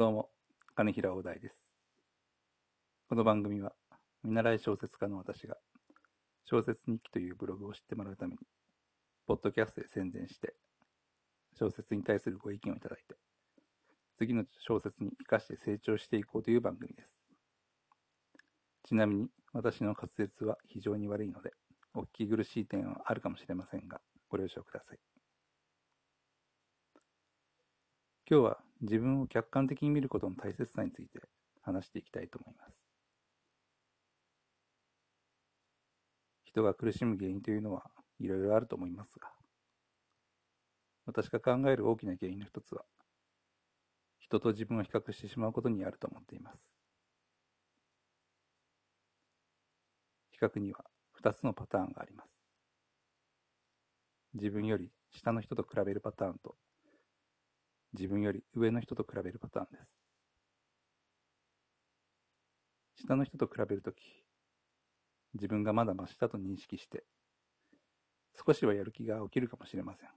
どうも、金平大大です。この番組は、見習い小説家の私が、小説日記というブログを知ってもらうために、ポッドキャストで宣伝して、小説に対するご意見をいただいて、次の小説に生かして成長していこうという番組です。ちなみに、私の滑舌は非常に悪いので、お聞き苦しい点はあるかもしれませんが、ご了承ください。今日は自分を客観的に見ることの大切さについて話していきたいと思います。人が苦しむ原因というのはいろいろあると思いますが、私が考える大きな原因の一つは、人と自分を比較してしまうことにあると思っています。比較には二つのパターンがあります。自分より下の人と比べるパターンと自分より上の人と比べるパターンです。下の人と比べるとき、自分がまだ真下と認識して、少しはやる気が起きるかもしれません。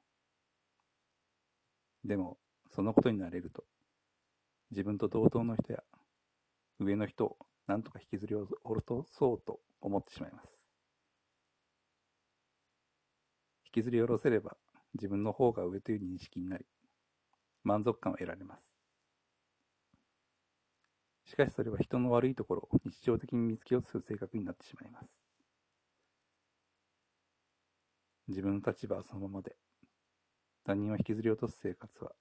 でも、そのことになれると、自分と同等の人や上の人を何とか引きずり下ろそうと思ってしまいます。引きずり下ろせれば自分の方が上という認識になり、満足感を得られます。しかしそれは人の悪いところを日常的に見つけようとする性格になってしまいます。自分の立場はそのままで、他人を引きずり落とす生活は、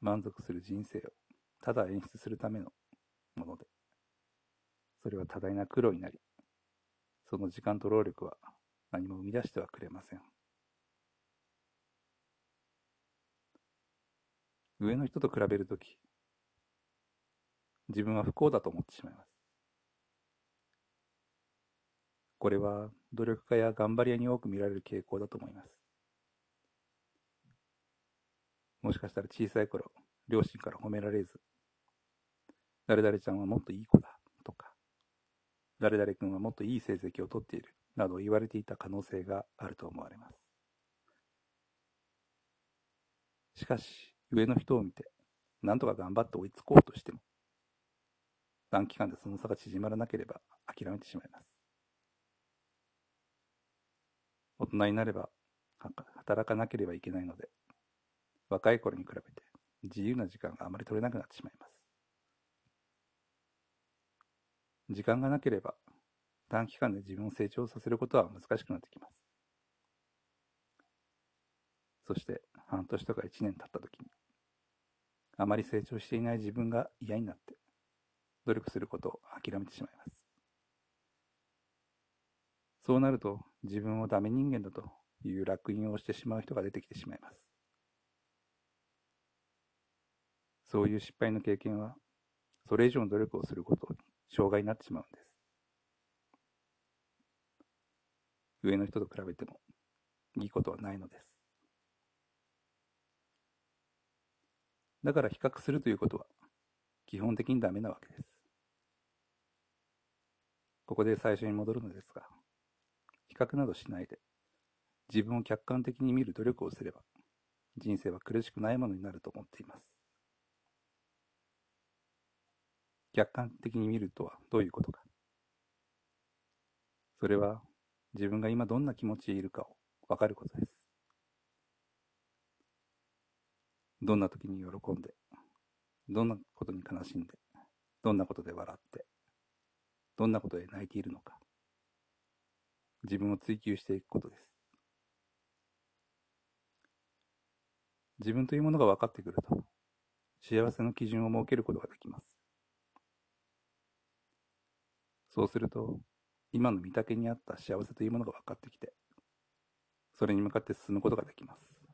満足する人生をただ演出するためのもので、それは多大な苦労になり、その時間と労力は何も生み出してはくれません。上の人と比べるとき、自分は不幸だと思ってしまいます。これは努力家や頑張り屋に多く見られる傾向だと思います。もしかしたら小さい頃、両親から褒められず、誰々ちゃんはもっといい子だとか、誰々君はもっといい成績をとっているなど言われていた可能性があると思われます。しかし、上の人を見て、なんとか頑張って追いつこうとしても、短期間でその差が縮まらなければ諦めてしまいます。大人になれば働かなければいけないので、若い頃に比べて自由な時間があまり取れなくなってしまいます。時間がなければ短期間で自分を成長させることは難しくなってきます。そして半年とか一年経った時に、あまり成長していない自分が嫌になって、努力することを諦めてしまいます。そうなると、自分をダメ人間だという烙印をしてしまう人が出てきてしまいます。そういう失敗の経験は、それ以上の努力をすることに障害になってしまうんです。上の人と比べてもいいことはないのです。だから比較するということは、基本的にダメなわけです。ここで最初に戻るのですが、比較などしないで、自分を客観的に見る努力をすれば、人生は苦しくないものになると思っています。客観的に見るとはどういうことか。それは、自分が今どんな気持ちでいるかをわかることです。どんな時に喜んで、どんなことに悲しんで、どんなことで笑って、どんなことで泣いているのか、自分を追求していくことです。自分というものが分かってくると、幸せの基準を設けることができます。そうすると、今の見丈に合った幸せというものが分かってきて、それに向かって進むことができます。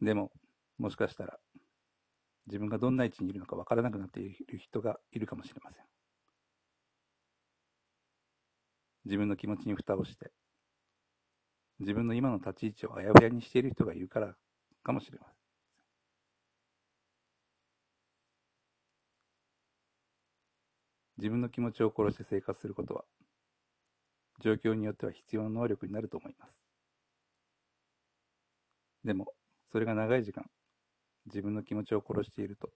でも、もしかしたら、自分がどんな位置にいるのかわからなくなっている人がいるかもしれません。自分の気持ちに蓋をして、自分の今の立ち位置をあやふやにしている人がいるからかもしれません。自分の気持ちを殺して生活することは、状況によっては必要な能力になると思います。でも、それが長い時間、自分の気持ちを殺していると、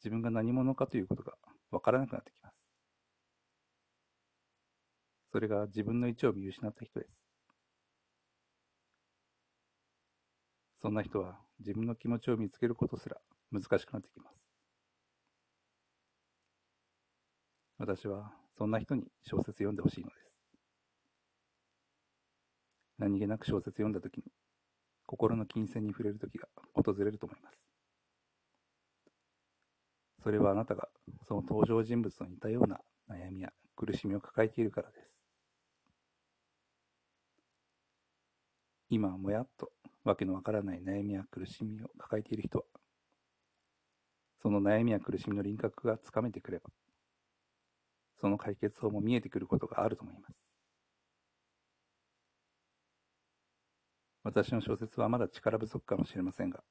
自分が何者かということがわからなくなってきます。それが自分の位置を見失った人です。そんな人は自分の気持ちを見つけることすら難しくなってきます。私はそんな人に小説読んでほしいのです。何気なく小説読んだときに心の金銭に触れる時が訪れると思います。それはあなたがその登場人物と似たような悩みや苦しみを抱えているからです。今もやっとわけのわからない悩みや苦しみを抱えている人は、その悩みや苦しみの輪郭がつかめてくれば、その解決法も見えてくることがあると思います。私の小説はまだ力不足かもしれませんが、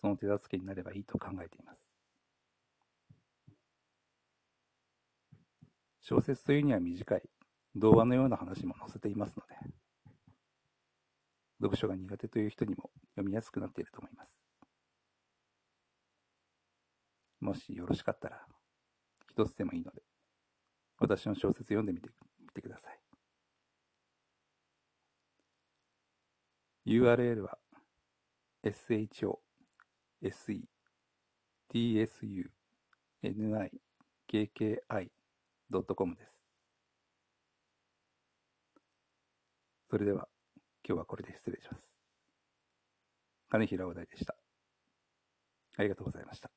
その手助けになればいいと考えています。小説というには短い童話のような話も載せていますので、読書が苦手という人にも読みやすくなっていると思います。もしよろしかったら、一つでもいいので、私の小説読んでみてみてください。URL は sho,se,tsu,nikki.com です。それでは、今日はこれで失礼します。金平お題でした。ありがとうございました。